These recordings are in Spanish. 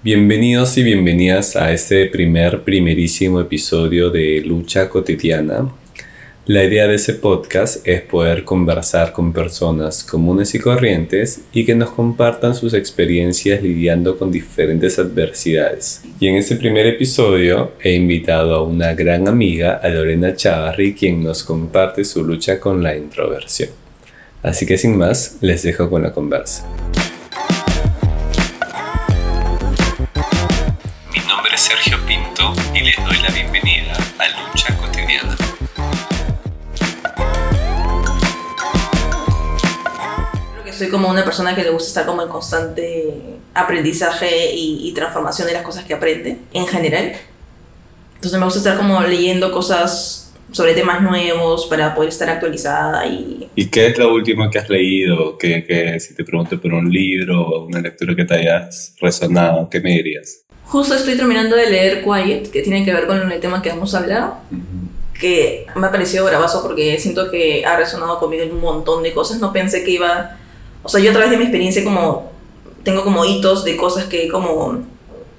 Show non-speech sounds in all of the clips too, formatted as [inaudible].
Bienvenidos y bienvenidas a este primer, primerísimo episodio de Lucha Cotidiana. La idea de ese podcast es poder conversar con personas comunes y corrientes y que nos compartan sus experiencias lidiando con diferentes adversidades. Y en este primer episodio he invitado a una gran amiga, a Lorena Chavarri, quien nos comparte su lucha con la introversión. Así que sin más, les dejo con la conversa. Sergio Pinto y les doy la bienvenida a Lucha Cotidiana. Creo que soy como una persona que le gusta estar como en constante aprendizaje y, transformación de las cosas que aprende en general. Entonces me gusta estar como leyendo cosas sobre temas nuevos para poder estar actualizada y... ¿Y qué es lo último que has leído? Que, si te pregunto por un libro o una lectura que te hayas resonado, ¿qué me dirías? Justo estoy terminando de leer Quiet, que tiene que ver con el tema que hemos hablado, que me ha parecido bravazo porque siento que ha resonado conmigo en un montón de cosas. No pensé que iba... O sea, yo a través de mi experiencia como... Tengo como hitos de cosas que como...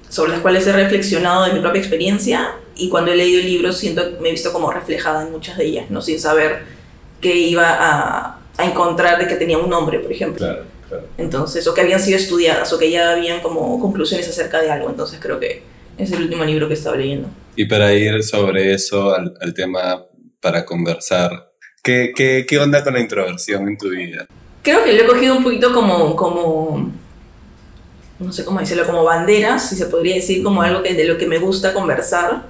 sobre las cuales he reflexionado de mi propia experiencia y cuando he leído el libro siento me he visto como reflejada en muchas de ellas, ¿no? Sin saber que iba a, a encontrar de que tenía un nombre, por ejemplo. Claro. Entonces, o que habían sido estudiadas, o que ya habían como conclusiones acerca de algo. Entonces, creo que es el último libro que estaba leyendo. Y para ir sobre eso, al, tema para conversar, ¿qué, ¿qué, qué, onda con la introversión en tu vida? Creo que lo he cogido un poquito como, como no sé cómo decirlo, como banderas, si se podría decir, como algo que, de lo que me gusta conversar,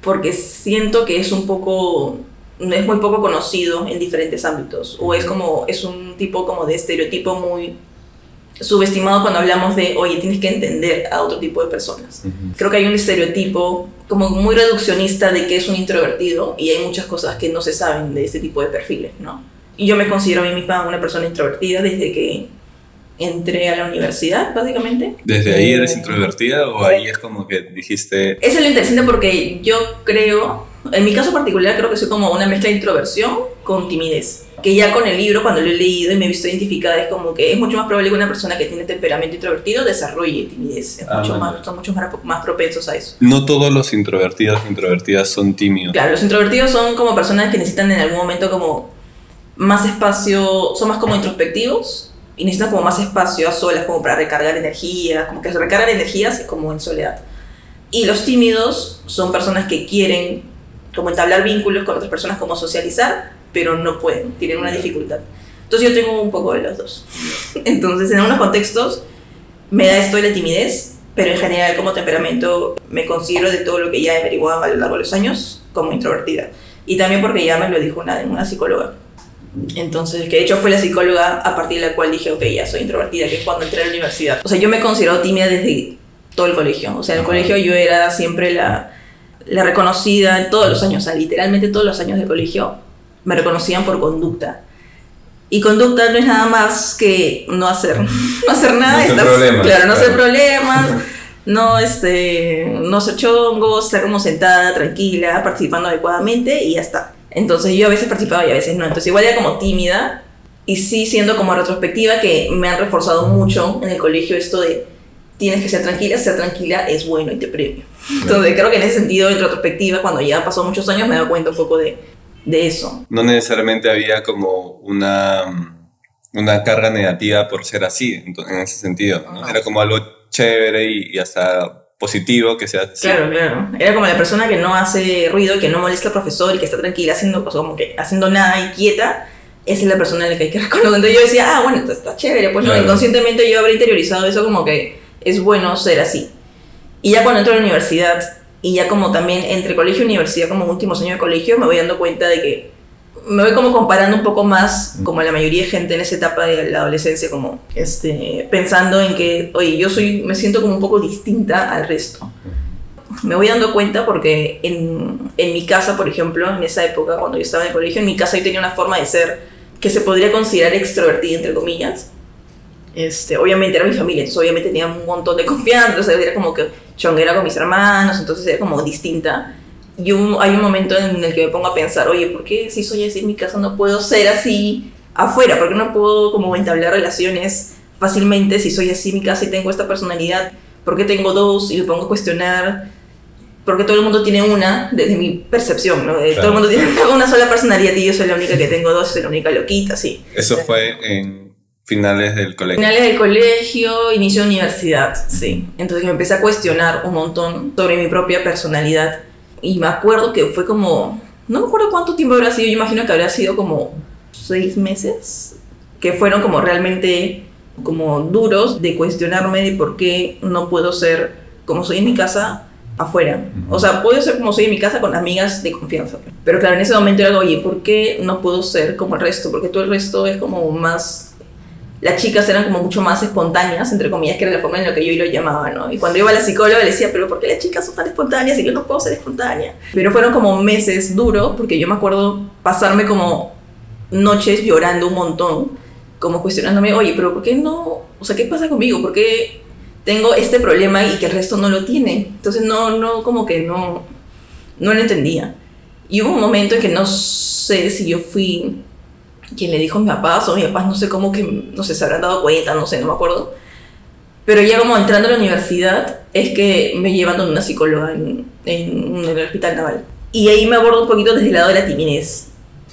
porque siento que es un poco es muy poco conocido en diferentes ámbitos o es como es un tipo como de estereotipo muy subestimado cuando hablamos de oye tienes que entender a otro tipo de personas creo que hay un estereotipo como muy reduccionista de que es un introvertido y hay muchas cosas que no se saben de este tipo de perfiles no y yo me considero a mí misma una persona introvertida desde que entré a la universidad, básicamente. ¿Desde ahí eres introvertida o ahí es como que dijiste...? Es lo interesante porque yo creo, en mi caso particular, creo que soy como una mezcla de introversión con timidez. Que ya con el libro, cuando lo he leído y me he visto identificada, es como que es mucho más probable que una persona que tiene temperamento introvertido desarrolle timidez. Ah, mucho más, son mucho más, más propensos a eso. No todos los introvertidos e introvertidas son tímidos. Claro, los introvertidos son como personas que necesitan en algún momento como más espacio, son más como introspectivos y necesitan como más espacio a solas como para recargar energía, como que se recargan energías como en soledad. Y los tímidos son personas que quieren como entablar vínculos con otras personas, como socializar, pero no pueden, tienen una dificultad. Entonces yo tengo un poco de los dos. [laughs] Entonces en algunos contextos me da esto de la timidez, pero en general como temperamento me considero de todo lo que ya he averiguado a lo largo de los años como introvertida. Y también porque ya me lo dijo una, una psicóloga. Entonces, que de hecho fue la psicóloga a partir de la cual dije, ok, ya soy introvertida, que es cuando entré a la universidad. O sea, yo me considero tímida desde todo el colegio. O sea, en el colegio yo era siempre la, la reconocida, todos los años, o sea, literalmente todos los años de colegio me reconocían por conducta. Y conducta no es nada más que no hacer, [laughs] no hacer nada. No hacer problemas. Claro, no hacer problemas, [laughs] no, este, no ser chongo, estar como sentada, tranquila, participando adecuadamente y ya está. Entonces yo a veces participaba y a veces no. Entonces igual era como tímida y sí siendo como retrospectiva que me han reforzado mucho en el colegio esto de tienes que ser tranquila, ser tranquila es bueno y te premio. Entonces creo que en ese sentido, en retrospectiva, cuando ya pasó muchos años, me he dado cuenta un poco de, de eso. No necesariamente había como una, una carga negativa por ser así, en ese sentido. Era como algo chévere y, y hasta positivo que sea Claro, claro. Era como la persona que no hace ruido, que no molesta al profesor y que está tranquila haciendo, pues, como que haciendo nada y quieta. Esa es la persona en la que hay que [laughs] reconocer. Entonces yo decía, ah, bueno, está, chévere. Pues no, inconscientemente yo habré interiorizado eso como que es bueno ser así. Y ya cuando entro a la universidad y ya como también entre colegio y universidad, como últimos años de colegio, me voy dando cuenta de que me voy como comparando un poco más como la mayoría de gente en esa etapa de la adolescencia, como este, pensando en que, oye, yo soy, me siento como un poco distinta al resto. Me voy dando cuenta porque en, en mi casa, por ejemplo, en esa época, cuando yo estaba en el colegio, en mi casa yo tenía una forma de ser que se podría considerar extrovertida, entre comillas. Este, obviamente era mi familia, entonces obviamente tenía un montón de [laughs] confianza, entonces era como que chonguera con mis hermanos, entonces era como distinta yo hay un momento en el que me pongo a pensar, oye, ¿por qué si soy así en mi casa no puedo ser así afuera? ¿Por qué no puedo como entablar relaciones fácilmente si soy así en mi casa y tengo esta personalidad? ¿por qué tengo dos? Y me pongo a cuestionar, ¿por qué todo el mundo tiene una? Desde mi percepción, ¿no? De Todo el Claro. mundo tiene [laughs] una sola personalidad y yo soy la única que tengo dos, soy la única loquita, sí. Eso fue en finales del colegio. Finales del colegio, inicio de universidad, sí. Entonces me empecé a cuestionar un montón sobre mi propia personalidad. Y me acuerdo que fue como, no me acuerdo cuánto tiempo habrá sido, yo imagino que habrá sido como seis meses, que fueron como realmente como duros de cuestionarme de por qué no puedo ser como soy en mi casa afuera. O sea, puedo ser como soy en mi casa con amigas de confianza. Pero claro, en ese momento era, oye, ¿por qué no puedo ser como el resto? Porque todo el resto es como más las chicas eran como mucho más espontáneas, entre comillas, que era la forma en la que yo lo llamaba, ¿no? Y cuando iba a la psicóloga le decía, pero ¿por qué las chicas son tan espontáneas y yo no puedo ser espontánea? Pero fueron como meses duros, porque yo me acuerdo pasarme como noches llorando un montón, como cuestionándome, oye, pero ¿por qué no? O sea, ¿qué pasa conmigo? ¿Por qué tengo este problema y que el resto no lo tiene? Entonces no, no, como que no, no lo entendía. Y hubo un momento en que no sé si yo fui quien le dijo a mi papá o mis papás, no sé cómo que, no sé, se habrán dado cuenta, no sé, no me acuerdo. Pero ya como entrando a la universidad es que me llevan una psicóloga en, en, en el hospital naval. Y ahí me abordo un poquito desde el lado de la timidez.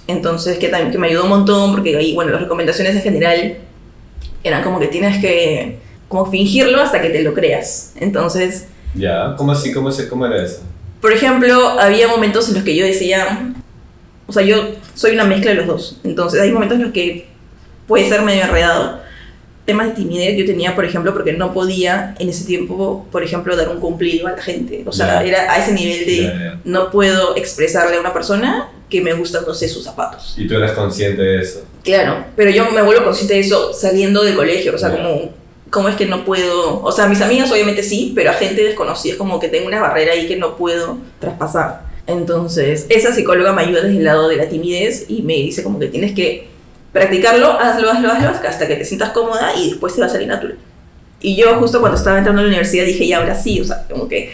Entonces, que también que me ayudó un montón porque ahí, bueno, las recomendaciones en general eran como que tienes que como fingirlo hasta que te lo creas. Entonces, Ya, ¿cómo así? ¿Cómo, se- cómo era eso? por ejemplo, había momentos en los que yo decía, o sea, yo soy una mezcla de los dos. Entonces, hay momentos en los que puede ser medio enredado. Temas de timidez yo tenía, por ejemplo, porque no podía en ese tiempo, por ejemplo, dar un cumplido a la gente. O sea, Ya. era a ese nivel de Ya, ya. no puedo expresarle a una persona que me gustan, no sé, sus zapatos. Y tú eras consciente de eso. Claro, pero yo me vuelvo consciente de eso saliendo del colegio, o sea, como, ¿cómo es que no puedo? O sea, mis amigas obviamente sí, pero a gente desconocida es como que tengo una barrera ahí que no puedo traspasar. Entonces, esa psicóloga me ayuda desde el lado de la timidez y me dice como que tienes que practicarlo, hazlo, hazlo, hazlo, hasta que te sientas cómoda y después te va a salir natural. Y yo justo cuando estaba entrando a la universidad dije, ya, ahora sí, o sea, como que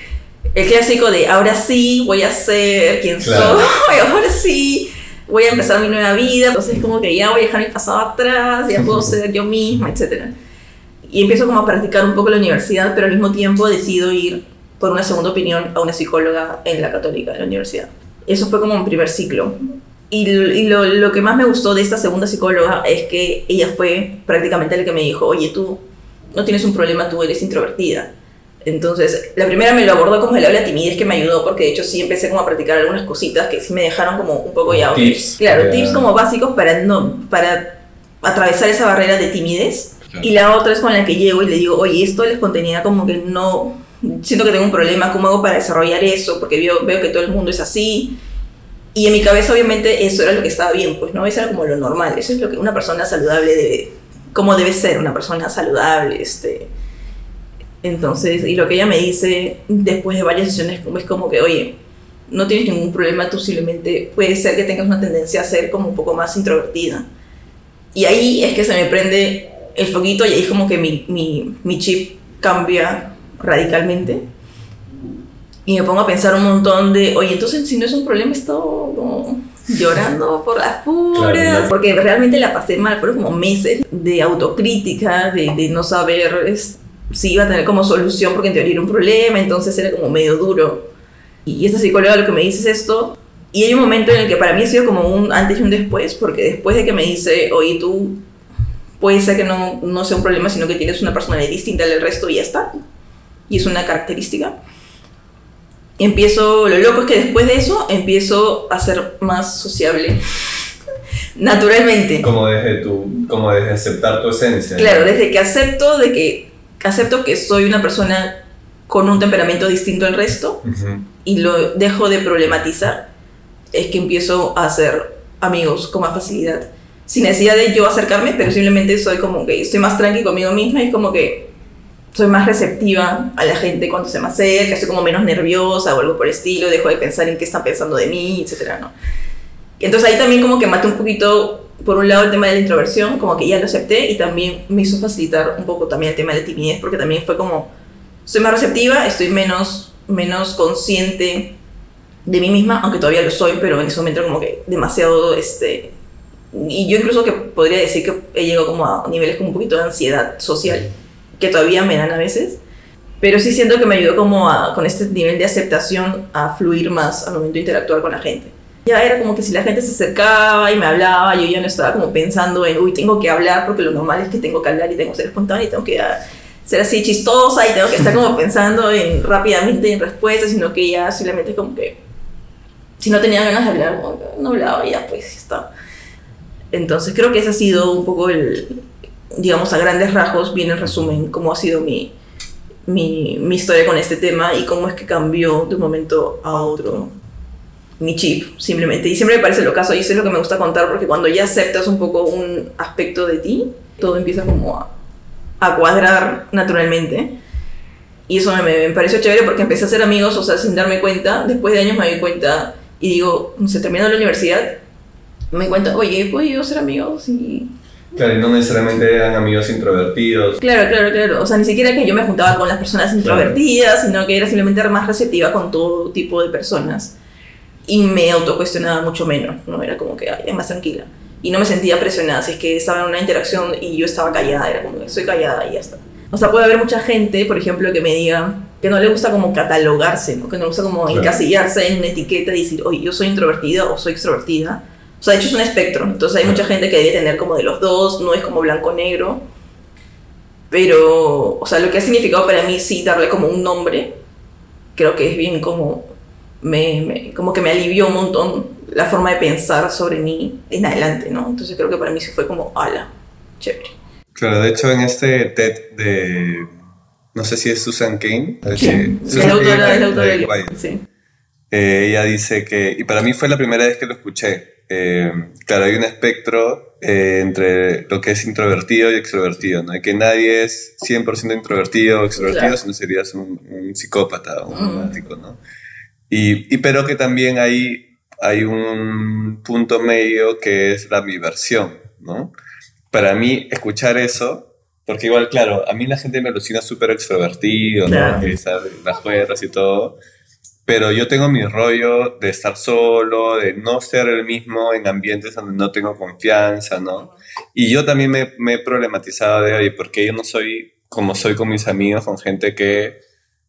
el clásico de ahora sí voy a ser quien Claro. soy, [laughs] ahora sí voy a empezar mi nueva vida, entonces como que ya voy a dejar mi pasado atrás, ya puedo [laughs] ser yo misma, etc. Y empiezo como a practicar un poco la universidad, pero al mismo tiempo decido ir por una segunda opinión a una psicóloga en la católica, en la universidad. Eso fue como un primer ciclo. Y, y lo, lo que más me gustó de esta segunda psicóloga es que ella fue prácticamente la que me dijo, oye, tú no tienes un problema, tú eres introvertida. Entonces, la primera me lo abordó como el habla timidez que me ayudó, porque de hecho sí empecé como a practicar algunas cositas que sí me dejaron como un poco ya... Tips. Claro, Ya. tips como básicos para, no, para atravesar esa barrera de timidez. Y la otra es con la que llego y le digo, oye, esto de la espontaneidad como que no... Siento que tengo un problema, ¿cómo hago para desarrollar eso? Porque veo, veo que todo el mundo es así. Y en mi cabeza obviamente eso era lo que estaba bien, pues, ¿no? Eso era como lo normal, eso es lo que una persona saludable debe... Cómo debe ser una persona saludable, este... Entonces, y lo que ella me dice después de varias sesiones es como que, oye, no tienes ningún problema, tú simplemente puede ser que tengas una tendencia a ser como un poco más introvertida. Y ahí es que se me prende el foquito y ahí es como que mi, mi, mi chip cambia radicalmente. Y me pongo a pensar un montón de, oye, entonces si no es un problema, he estado como llorando por las puras. Claro. Porque realmente la pasé mal, fueron como meses de autocrítica, de, de no saber es- si iba a tener como solución, porque en teoría era un problema, entonces era como medio duro. Y esta psicóloga lo que me dice es esto. Y hay un momento en el que para mí ha sido como un antes y un después, porque después de que me dice, oye, tú puede ser que no, no sea un problema, sino que tienes una personalidad distinta del resto y ya está. Y es una característica. Empiezo, lo loco es que después de eso empiezo a ser más sociable. [laughs] Naturalmente. Como desde, tu, como desde aceptar tu esencia. ¿no? Claro, desde que acepto de que acepto que soy una persona con un temperamento distinto al resto y lo dejo de problematizar, es que empiezo a hacer amigos con más facilidad. Sin necesidad de yo acercarme, pero simplemente soy como que estoy más tranqui conmigo misma y es como que soy más receptiva a la gente cuando se me acerca, soy como menos nerviosa o algo por el estilo, dejo de pensar en qué están pensando de mí, etcétera, ¿no? Entonces ahí también como que maté un poquito, por un lado el tema de la introversión, como que ya lo acepté y también me hizo facilitar un poco también el tema de la timidez, porque también fue como, soy más receptiva, estoy menos, menos consciente de mí misma, aunque todavía lo soy, pero en ese momento como que demasiado, este, y yo incluso que podría decir que he llegado como a niveles como un poquito de ansiedad social, que todavía me dan a veces. Pero sí siento que me ayudó como a, con este nivel de aceptación a fluir más al momento de interactuar con la gente. Ya era como que si la gente se acercaba y me hablaba, yo ya no estaba como pensando en, uy, tengo que hablar porque lo normal es que tengo que hablar y tengo que ser espontánea y tengo que ah, ser así chistosa y tengo que estar como [laughs] pensando en rápidamente en respuestas, sino que ya simplemente como que si no tenía ganas de hablar, no hablaba y ya pues ya está. Entonces creo que ese ha sido un poco el, digamos, a grandes rasgos, bien en resumen, cómo ha sido mi, mi, mi historia con este tema y cómo es que cambió de un momento a otro mi chip, simplemente. Y siempre me parece lo caso, y eso es lo que me gusta contar, porque cuando ya aceptas un poco un aspecto de ti, todo empieza como a, a cuadrar naturalmente. Y eso me, me, pareció chévere porque empecé a ser amigos, o sea, sin darme cuenta. Después de años me di cuenta y digo, se terminó la universidad, me di cuenta, oye, he podido ser amigos y Claro, y no necesariamente eran amigos introvertidos. Claro, claro, claro. O sea, ni siquiera que yo me juntaba con las personas introvertidas, sino que era simplemente más receptiva con todo tipo de personas. Y me autocuestionaba mucho menos, ¿no? Era como que ay, más tranquila. Y no me sentía presionada, si es que estaba en una interacción y yo estaba callada, era como que soy callada y ya está. O sea, puede haber mucha gente, por ejemplo, que me diga que no le gusta como catalogarse, ¿no? que no le gusta como claro. encasillarse en una etiqueta y decir, oye, yo soy introvertida o soy extrovertida o sea, de hecho es un espectro, entonces hay mucha gente que debe tener como de los dos, no es como blanco-negro. Pero, o sea, lo que ha significado para mí sí darle como un nombre, creo que es bien como, me, me, como que me alivió un montón la forma de pensar sobre mí en adelante, ¿no? Entonces creo que para mí sí fue como, ala, chévere. Claro, de hecho en este TED de, no sé si es Susan Kane. Sí, la autora, la autora de, sí. Eh, ella dice que, y para mí fue la primera vez que lo escuché, eh, claro, hay un espectro eh, entre lo que es introvertido y extrovertido, ¿no? Que nadie es 100% introvertido o extrovertido, claro. sino serías un, un psicópata o un mm. ¿no? Y, y, pero que también hay, hay un punto medio que es la versión, ¿no? Para mí, escuchar eso, porque igual, claro, a mí la gente me alucina súper extrovertido, claro. ¿no? Que sabe, las juegas y todo pero yo tengo mi rollo de estar solo, de no ser el mismo en ambientes donde no tengo confianza, ¿no? Y yo también me, me he problematizado de, oye, porque yo no soy como soy con mis amigos, con gente que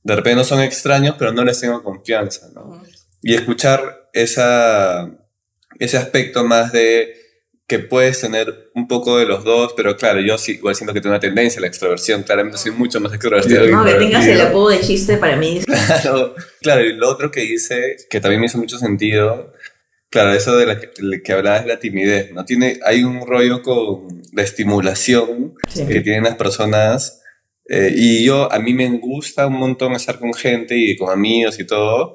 de repente no son extraños, pero no les tengo confianza, ¿no? Y escuchar esa, ese aspecto más de que puedes tener un poco de los dos, pero claro, yo sí, igual siento que tengo una tendencia a la extroversión, claramente soy mucho más extrovertido. No, que tengas el apodo de chiste para mí. [laughs] Claro, claro, y lo otro que hice, que también me hizo mucho sentido, claro, eso de la que, de que hablabas de la timidez, ¿no? Tiene, hay un rollo con la estimulación sí. que tienen las personas, eh, y yo, a mí me gusta un montón estar con gente y con amigos y todo,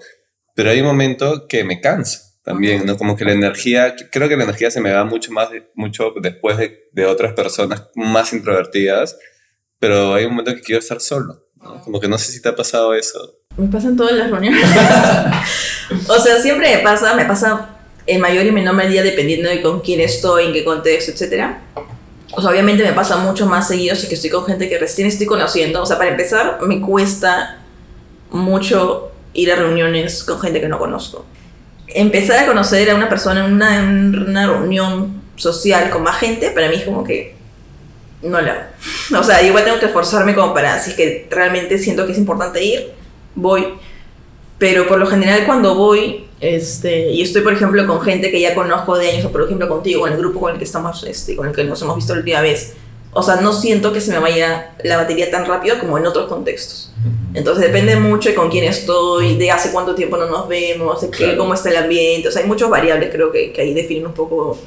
pero hay un momento que me cansa también, ¿no? Como que la energía, creo que la energía se me va mucho más, mucho después de, de otras personas más introvertidas, pero hay un momento que quiero estar solo, ¿no? Como que no sé si te ha pasado eso. Me pasan todas las reuniones. [laughs] o sea, siempre me pasa, me pasa en mayor y menor medida dependiendo de con quién estoy, en qué contexto, etc. O sea, obviamente me pasa mucho más seguido si que estoy con gente que recién estoy conociendo. O sea, para empezar, me cuesta mucho ir a reuniones con gente que no conozco empezar a conocer a una persona en una, en una, reunión social con más gente, para mí es como que no lo hago. [laughs] O sea, igual tengo que esforzarme como para, si es que realmente siento que es importante ir, voy. Pero por lo general cuando voy, este, y estoy por ejemplo con gente que ya conozco de años, o por ejemplo contigo, con el grupo con el que estamos, este, con el que nos hemos visto la última vez, o sea, no siento que se me vaya la batería tan rápido como en otros contextos. Entonces depende mucho de con quién estoy, de hace cuánto tiempo no nos vemos, de qué, cómo está el ambiente. O sea, hay muchas variables creo que, que ahí definen un poco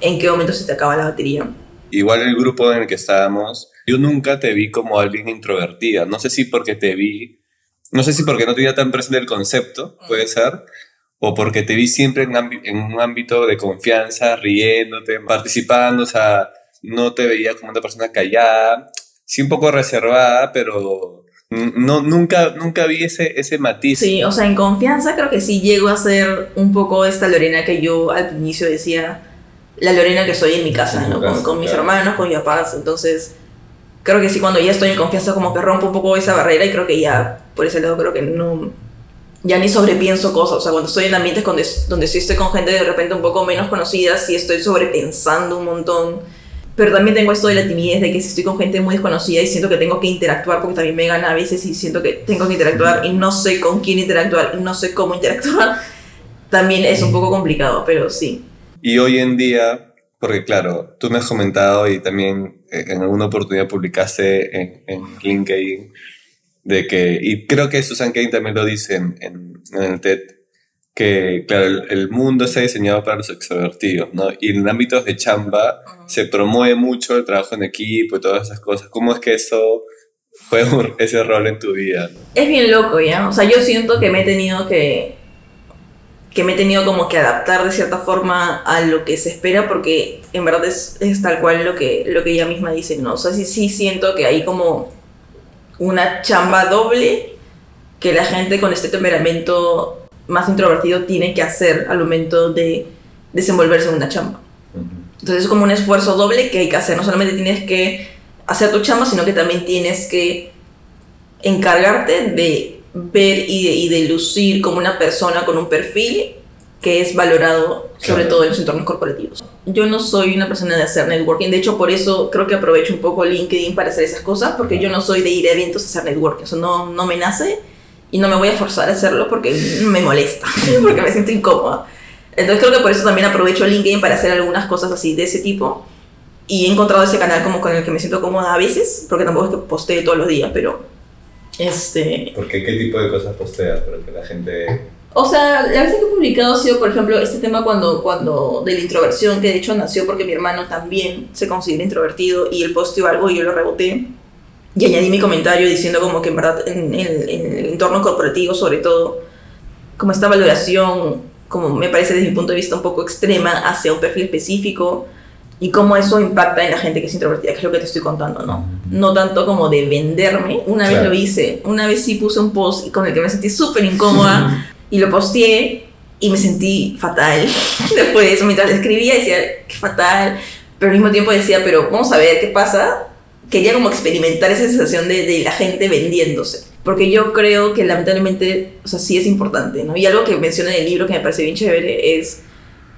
en qué momento se te acaba la batería. Igual el grupo en el que estábamos, yo nunca te vi como alguien introvertida. No sé si porque te vi, no sé si porque no tenía tan presente el concepto, puede ser, o porque te vi siempre en, en un ámbito de confianza, riéndote, participando, o sea no te veía como una persona callada, sí un poco reservada, pero no, nunca, nunca vi ese, ese matiz. Sí, o sea, en confianza creo que sí llego a ser un poco esta Lorena que yo al inicio decía, la Lorena que soy en mi casa, ¿no? Casa, con, con, mis claro. hermanos, con mis papás, entonces creo que sí, cuando ya estoy en confianza como que rompo un poco esa barrera y creo que ya, por ese lado creo que no, ya ni sobrepienso cosas, o sea, cuando estoy en ambientes donde, donde sí estoy con gente de repente un poco menos conocida, sí estoy sobrepensando un montón pero también tengo esto de la timidez, de que si estoy con gente muy desconocida y siento que tengo que interactuar, porque también me gana a veces y siento que tengo que interactuar y no sé con quién interactuar y no sé cómo interactuar, [laughs] también es un poco complicado, pero sí. Y hoy en día, porque claro, tú me has comentado y también eh, en alguna oportunidad publicaste en, en LinkedIn de que, y creo que Susan Kane también lo dice en, en, el TED, que claro, el, mundo está diseñado para los extrovertidos, ¿no? Y en ámbitos de chamba se promueve mucho el trabajo en equipo y todas esas cosas. ¿Cómo es que eso juega [laughs] ese rol en tu vida? Es bien loco, ¿ya? O sea, yo siento que me he tenido que que me he tenido como que adaptar de cierta forma a lo que se espera porque en verdad es, es tal cual lo que, lo que ella misma dice, ¿no? O sea, sí, sí siento que hay como una chamba doble que la gente con este temperamento más introvertido tiene que hacer al momento de desenvolverse en una chamba. Entonces es como un esfuerzo doble que hay que hacer. No solamente tienes que hacer tu chamba, sino que también tienes que encargarte de ver y de, lucir como una persona con un perfil que es valorado sobre todo en los entornos corporativos. Yo no soy una persona de hacer networking, de hecho por eso creo que aprovecho un poco LinkedIn para hacer esas cosas, porque yo no soy de ir a eventos a hacer networking, eso no, no me nace y no me voy a forzar a hacerlo porque me molesta, [laughs] porque me siento incómoda. Entonces creo que por eso también aprovecho LinkedIn para hacer algunas cosas así de ese tipo y he encontrado ese canal como con el que me siento cómoda a veces, porque tampoco es que postee todos los días, pero este... Porque qué tipo de cosas posteas para que la gente... O sea, la vez que he publicado ha sido, por ejemplo, este tema cuando, cuando de la introversión, que de hecho nació porque mi hermano también se considera introvertido y él posteó algo y yo lo reboté. Y añadí mi comentario diciendo como que en verdad en, en, en el entorno corporativo sobre todo, como esta valoración, como me parece desde mi punto de vista un poco extrema hacia un perfil específico, y cómo eso impacta en la gente que es introvertida, que es lo que te estoy contando, ¿no? No tanto como de venderme. Una vez lo hice, una vez sí puse un post con el que me sentí súper incómoda y lo posteé y me sentí fatal. [laughs] Después mientras escribía, decía, qué fatal, pero al mismo tiempo decía, pero vamos a ver qué pasa. Quería como experimentar esa sensación de, la gente vendiéndose. Porque yo creo que lamentablemente, o sea, sí es importante, ¿no? Y algo que menciona en el libro que me parece bien chévere es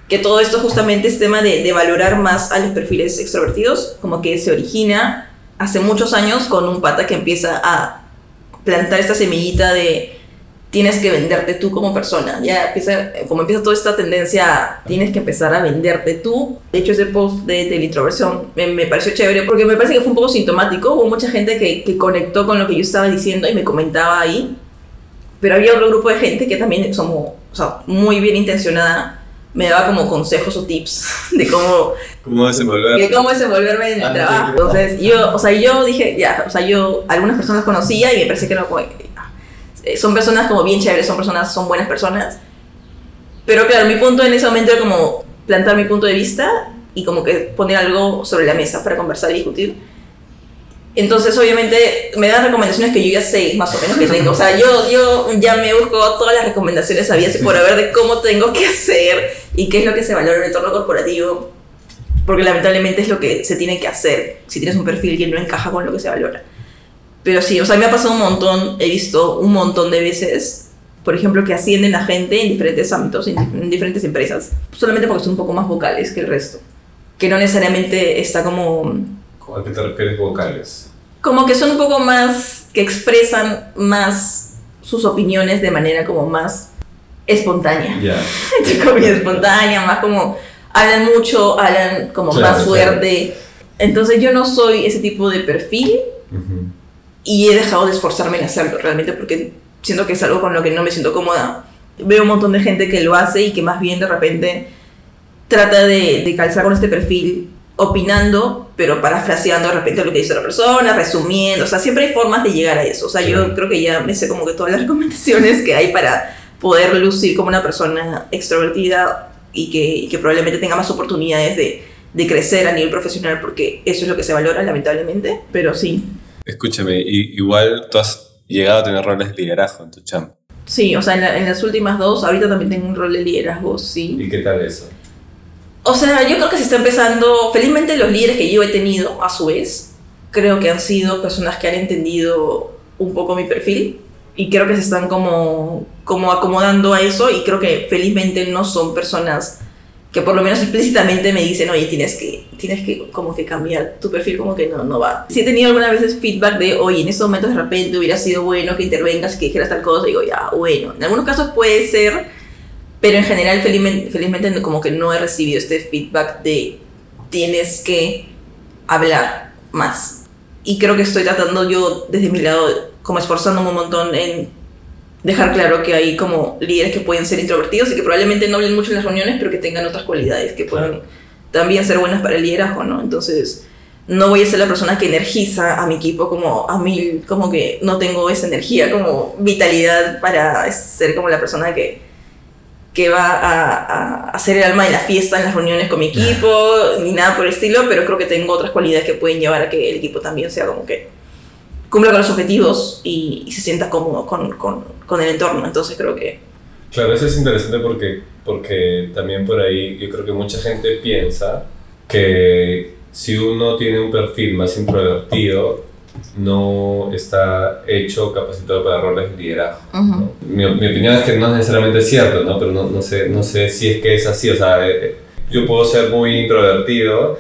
que todo esto justamente es tema de, de, valorar más a los perfiles extrovertidos, como que se origina hace muchos años con un pata que empieza a plantar esta semillita de tienes que venderte tú como persona. Ya empieza, como empieza toda esta tendencia, tienes que empezar a venderte tú. De hecho, ese post de, de la introversión me, me, pareció chévere porque me parece que fue un poco sintomático. Hubo mucha gente que, que conectó con lo que yo estaba diciendo y me comentaba ahí. Pero había otro grupo de gente que también somos, o sea, muy bien intencionada me daba como consejos o tips [laughs] de cómo, ¿Cómo desenvolverme? De cómo desenvolverme en el ah, trabajo. Entonces, yo, o sea, yo dije, ya, o sea, yo algunas personas conocía y me parece que no, son personas como bien chéveres, son personas, son buenas personas. Pero claro, mi punto en ese momento era como plantar mi punto de vista y como que poner algo sobre la mesa para conversar y discutir. Entonces, obviamente, me dan recomendaciones que yo ya sé más o menos que tengo. O sea, yo, yo ya me busco todas las recomendaciones sabidas por haber de cómo tengo que hacer y qué es lo que se valora en el entorno corporativo. Porque lamentablemente es lo que se tiene que hacer si tienes un perfil que no encaja con lo que se valora. Pero sí, o sea, me ha pasado un montón, he visto un montón de veces, por ejemplo, que ascienden a gente en diferentes ámbitos, en, diferentes empresas, solamente porque son un poco más vocales que el resto. Que no necesariamente está como ¿A qué te refieres vocales? Como que son un poco más, que expresan más sus opiniones de manera como más espontánea. Ya. [laughs] Yeah. espontánea, más como hablan mucho, hablan como más fuerte. Entonces yo no soy ese tipo de perfil y he dejado de esforzarme en hacerlo realmente porque siento que es algo con lo que no me siento cómoda. Veo un montón de gente que lo hace y que más bien de repente trata de, de calzar con este perfil opinando, pero parafraseando de repente lo que dice la persona, resumiendo, o sea, siempre hay formas de llegar a eso. O sea, yo creo que ya me sé como que todas las [laughs] recomendaciones que hay para poder lucir como una persona extrovertida y que, que probablemente tenga más oportunidades de, de, crecer a nivel profesional, porque eso es lo que se valora, lamentablemente, pero sí. Escúchame, igual tú has llegado a tener roles de liderazgo en tu champ. Sí, o sea, en, en las últimas dos, ahorita también tengo un rol de liderazgo, sí. ¿Y qué tal eso? O sea, yo creo que se está empezando, felizmente los líderes que yo he tenido, a su vez, creo que han sido personas que han entendido un poco mi perfil y creo que se están como, como acomodando a eso y creo que felizmente no son personas que por lo menos explícitamente me dicen, oye, tienes que, tienes que como que cambiar tu perfil, como que no, no va. Si he tenido algunas veces feedback de, oye, en estos momentos de repente hubiera sido bueno que intervengas, que dijeras tal cosa, digo, ya, bueno. En algunos casos puede ser, pero en general felizmente, felizmente como que no he recibido este feedback de tienes que hablar más. Y creo que estoy tratando yo desde mi lado, como esforzándome un montón en dejar claro que hay como líderes que pueden ser introvertidos y que probablemente no hablen mucho en las reuniones, pero que tengan otras cualidades que puedan también ser buenas para el liderazgo, ¿no? Entonces, no voy a ser la persona que energiza a mi equipo como a mí, como que no tengo esa energía, como vitalidad para ser como la persona que, que va a, a hacer el alma de la fiesta en las reuniones con mi equipo, ni nada por el estilo, pero creo que tengo otras cualidades que pueden llevar a que el equipo también sea como que cumpla con los objetivos y, y se sienta cómodo con, con, con, el entorno. Entonces creo que... Claro, eso es interesante porque, porque también por ahí yo creo que mucha gente piensa que si uno tiene un perfil más introvertido, no está hecho, capacitado para roles de liderazgo. ¿no? mi, mi, opinión es que no es necesariamente cierto, ¿no? pero no, no, sé, no sé si es que es así. O sea, eh, yo puedo ser muy introvertido,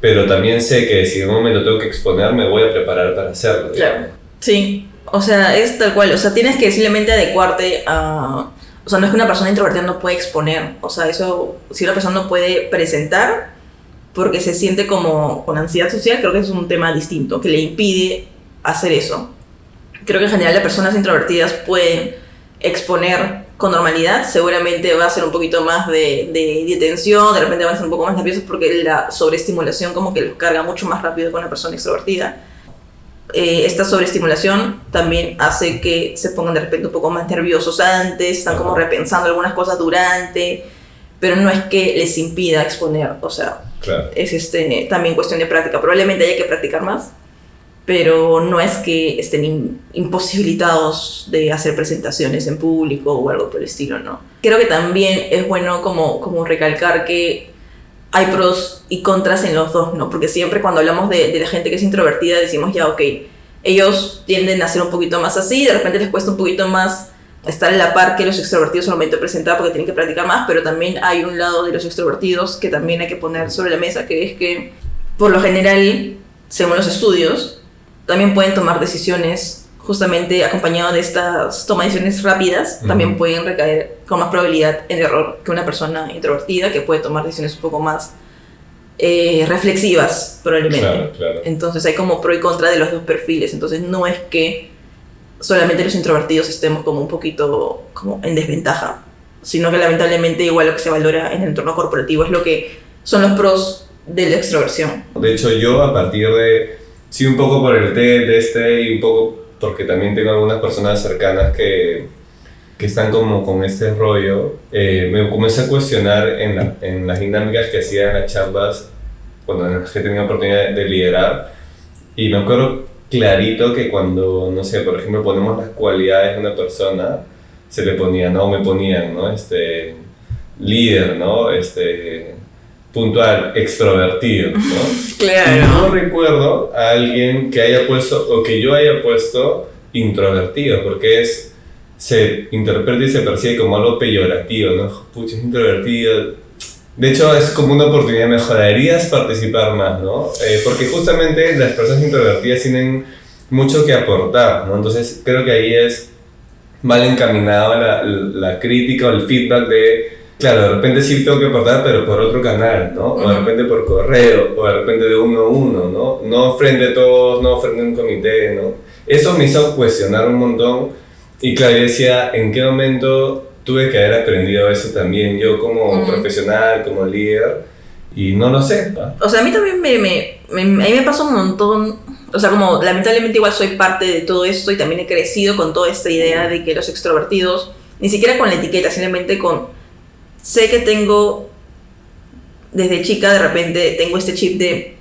pero también sé que si en un momento tengo que exponer, me voy a preparar para hacerlo. Claro. Sí, o sea, es tal cual, o sea, tienes que simplemente adecuarte a... O sea, no es que una persona introvertida no puede exponer, o sea, eso, si una persona no puede presentar porque se siente como con ansiedad social, creo que es un tema distinto, que le impide hacer eso. Creo que en general las personas introvertidas pueden exponer con normalidad, seguramente va a ser un poquito más de, de, de, tensión, de repente van a ser un poco más nerviosos porque la sobreestimulación como que los carga mucho más rápido con una persona extrovertida. Eh, esta sobreestimulación también hace que se pongan de repente un poco más nerviosos antes, están como repensando algunas cosas durante, pero no es que les impida exponer, o sea, claro. es este, también cuestión de práctica. Probablemente haya que practicar más, pero no es que estén imposibilitados de hacer presentaciones en público o algo por el estilo, ¿no? Creo que también es bueno como, como recalcar que hay pros y contras en los dos, ¿no? Porque siempre cuando hablamos de, de la gente que es introvertida decimos ya, ok, ellos tienden a ser un poquito más así, de repente les cuesta un poquito más estar en la par que los extrovertidos al momento de presentar porque tienen que practicar más, pero también hay un lado de los extrovertidos que también hay que poner sobre la mesa, que es que por lo general, según los estudios, también pueden tomar decisiones justamente acompañado de estas toma de decisiones rápidas, uh -huh. también pueden recaer con más probabilidad en error que una persona introvertida que puede tomar decisiones un poco más eh, reflexivas probablemente. Claro, claro. Entonces hay como pro y contra de los dos perfiles, entonces no es que solamente los introvertidos estemos como un poquito como en desventaja, sino que lamentablemente igual lo que se valora en el entorno corporativo es lo que son los pros de la extroversión. De hecho yo a partir de sí un poco por el TED este y un poco porque también tengo algunas personas cercanas que, que están como con este rollo, eh, me comencé a cuestionar en, la, en las dinámicas que hacía en las charlas cuando en las que tenía oportunidad de liderar y me acuerdo clarito que cuando, no sé, por ejemplo ponemos las cualidades de una persona, se le ponía, no, me ponían, ¿no? Este, líder, ¿no? Este, puntual, extrovertido, ¿no? [laughs] Claro. No recuerdo a alguien que haya puesto, o que yo haya puesto introvertido, porque es, se interpreta y se percibe como algo peyorativo, ¿no? Pucha, es introvertido. De hecho, es como una oportunidad, mejorarías participar más, ¿no? Eh, porque justamente las personas introvertidas tienen mucho que aportar, ¿no? Entonces, creo que ahí es mal encaminada la, la crítica o el feedback de Claro, de repente sí tengo que aportar, pero por otro canal, ¿no? O de repente por correo, o de repente de uno a uno, ¿no? No frente a todos, no frente a un comité, ¿no? Eso me hizo cuestionar un montón y claro, yo decía, ¿en qué momento tuve que haber aprendido eso también yo como profesional, como líder? Y no lo sé. ¿no? O sea, a mí también me, me, me, a mí me pasó un montón, o sea, como lamentablemente igual soy parte de todo esto y también he crecido con toda esta idea de que los extrovertidos, ni siquiera con la etiqueta, simplemente con sé que tengo, desde chica de repente tengo este chip de,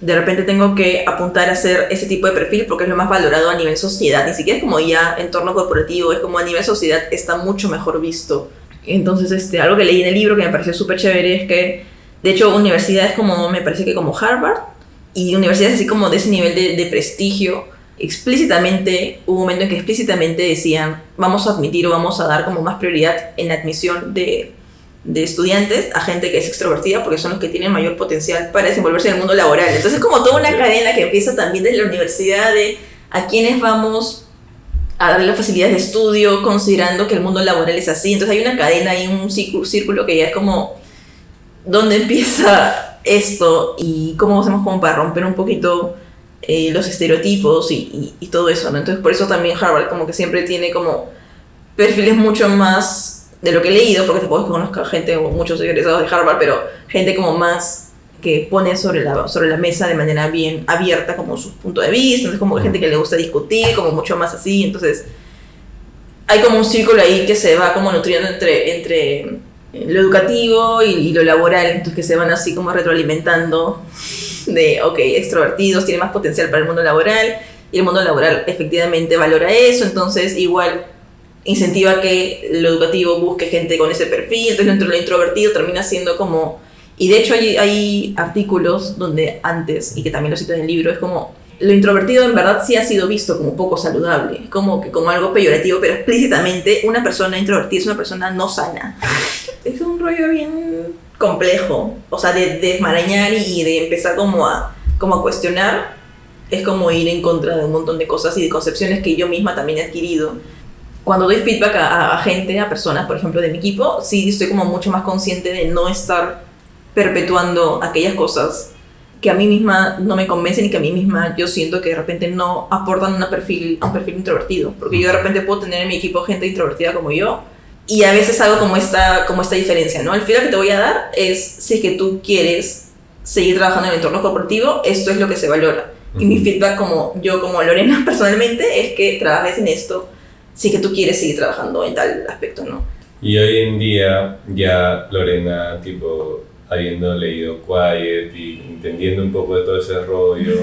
de repente tengo que apuntar a hacer ese tipo de perfil porque es lo más valorado a nivel sociedad, ni siquiera es como ya entorno corporativo, es como a nivel sociedad está mucho mejor visto. Entonces, este, algo que leí en el libro que me pareció súper chévere es que, de hecho, universidades como, me parece que como Harvard y universidades así como de ese nivel de, de prestigio, explícitamente, hubo un momento en que explícitamente decían, vamos a admitir o vamos a dar como más prioridad en la admisión de de estudiantes a gente que es extrovertida porque son los que tienen mayor potencial para desenvolverse en el mundo laboral. Entonces es como toda una cadena que empieza también desde la universidad de a quienes vamos a darle las facilidades de estudio considerando que el mundo laboral es así. Entonces hay una cadena y un círculo que ya es como dónde empieza esto y cómo hacemos como para romper un poquito eh, los estereotipos y, y, todo eso, ¿no? Entonces por eso también Harvard como que siempre tiene como perfiles mucho más de lo que he leído, porque te puedo conozco gente, muchos egresados de Harvard, pero gente como más que pone sobre la, sobre la mesa de manera bien abierta como su punto de vista, entonces como gente que le gusta discutir, como mucho más así, entonces hay como un círculo ahí que se va como nutriendo entre, entre lo educativo y, lo laboral, entonces que se van así como retroalimentando de, ok, extrovertidos, tienen más potencial para el mundo laboral, y el mundo laboral efectivamente valora eso, entonces igual incentiva que lo educativo busque gente con ese perfil, entonces dentro de lo introvertido termina siendo como... Y de hecho hay, hay artículos donde antes, y que también lo cito en el libro, es como lo introvertido en verdad sí ha sido visto como poco saludable, como que como algo peyorativo, pero explícitamente una persona introvertida es una persona no sana. [laughs] Es un rollo bien complejo, o sea, de, desmarañar y de empezar como a, como a cuestionar, es como ir en contra de un montón de cosas y de concepciones que yo misma también he adquirido cuando doy feedback a, gente, a personas, por ejemplo, de mi equipo, sí estoy como mucho más consciente de no estar perpetuando aquellas cosas que a mí misma no me convencen y que a mí misma yo siento que de repente no aportan una perfil, un perfil introvertido. Porque yo de repente puedo tener en mi equipo gente introvertida como yo y a veces hago como esta, como esta diferencia, ¿no? El feedback que te voy a dar es si es que tú quieres seguir trabajando en el entorno corporativo, esto es lo que se valora. Y mi feedback como yo, como Lorena [laughs] personalmente, es que trabajes en esto sí que tú quieres seguir trabajando en tal aspecto, ¿no? Y hoy en día ya Lorena, tipo, habiendo leído Quiet y entendiendo un poco de todo ese rollo,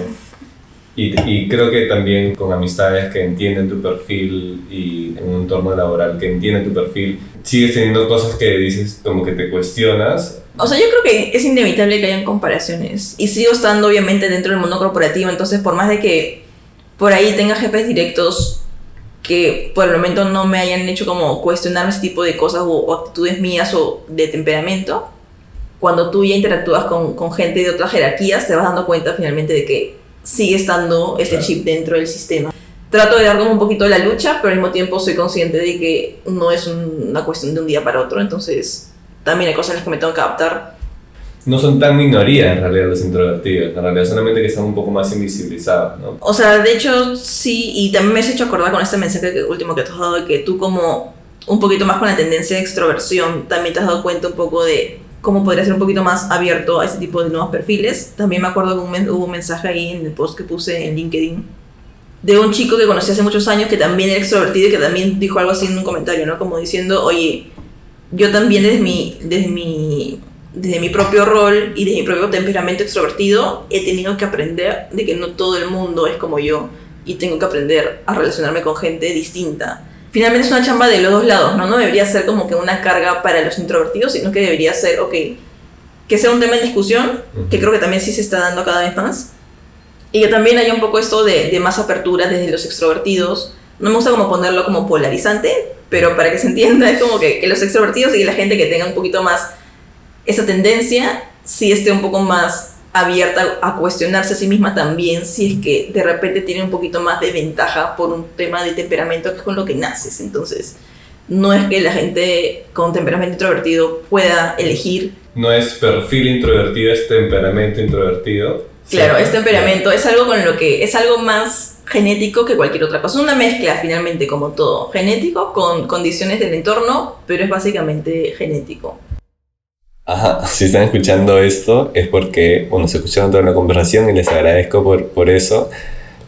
y, y, creo que también con amistades que entienden tu perfil y en un entorno laboral que entienden tu perfil, sigues teniendo cosas que dices como que te cuestionas. O sea, yo creo que es inevitable que hayan comparaciones. Y sigo estando obviamente dentro del mundo corporativo, entonces por más de que por ahí tenga jefes directos que por el momento no me hayan hecho como cuestionar ese tipo de cosas o, actitudes mías o de temperamento, cuando tú ya interactúas con, con, gente de otras jerarquías, te vas dando cuenta finalmente de que sigue estando este chip dentro del sistema. Trato de dar como un poquito de la lucha, pero al mismo tiempo soy consciente de que no es una cuestión de un día para otro, entonces también hay cosas en las que me tengo que adaptar no son tan minoría en realidad los introvertidos, en realidad solamente que están un poco más invisibilizados, ¿no? O sea, de hecho sí, y también me has hecho acordar con este mensaje último que te has dado de que tú como un poquito más con la tendencia de extroversión, también te has dado cuenta un poco de cómo podría ser un poquito más abierto a ese tipo de nuevos perfiles. También me acuerdo que hubo un mensaje ahí en el post que puse en LinkedIn de un chico que conocí hace muchos años que también era extrovertido y que también dijo algo así en un comentario, ¿no? Como diciendo, oye, yo también desde mi, desde mi desde mi propio rol y desde mi propio temperamento extrovertido, he tenido que aprender de que no todo el mundo es como yo y tengo que aprender a relacionarme con gente distinta. Finalmente es una chamba de los dos lados, ¿no? No debería ser como que una carga para los introvertidos, sino que debería ser, ok, que sea un tema en discusión, que creo que también sí se está dando cada vez más, y que también haya un poco esto de, de más apertura desde los extrovertidos. No me gusta como ponerlo como polarizante, pero para que se entienda es como que, que los extrovertidos y la gente que tenga un poquito más esa tendencia sí esté un poco más abierta a cuestionarse a sí misma también si es que de repente tiene un poquito más de ventaja por un tema de temperamento que es con lo que naces. Entonces, no es que la gente con temperamento introvertido pueda elegir. No es perfil introvertido, es temperamento introvertido. Claro, es temperamento, es algo con lo que es algo más genético que cualquier otra cosa. Una mezcla finalmente como todo, genético con condiciones del entorno, pero es básicamente genético. Ajá, [laughs] si están escuchando esto es porque, bueno, se escucharon toda la conversación y les agradezco por, por eso.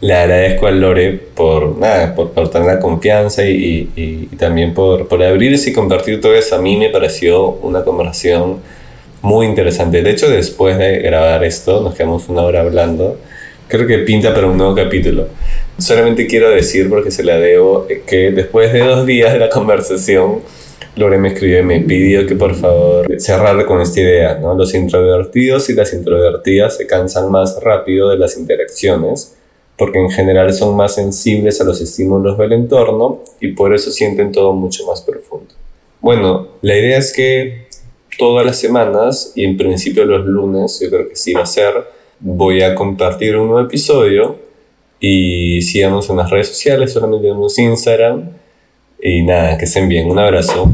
Le agradezco a Lore por, nada, por, por tener la confianza y, y, y, también por, por abrirse y compartir todo eso. A mí me pareció una conversación muy interesante. De hecho, después de grabar esto, nos quedamos una hora hablando. Creo que pinta para un nuevo capítulo. Solamente quiero decir, porque se la debo, que después de dos días de la [laughs] conversación, Lore me escribió y me pidió que por favor cerrar con esta idea, ¿no? Los introvertidos y las introvertidas se cansan más rápido de las interacciones porque en general son más sensibles a los estímulos del entorno y por eso sienten todo mucho más profundo. Bueno, la idea es que todas las semanas y en principio los lunes, yo creo que sí va a ser, voy a compartir un nuevo episodio y síganos en las redes sociales, solamente en Instagram. Y nada, que estén bien. Un abrazo.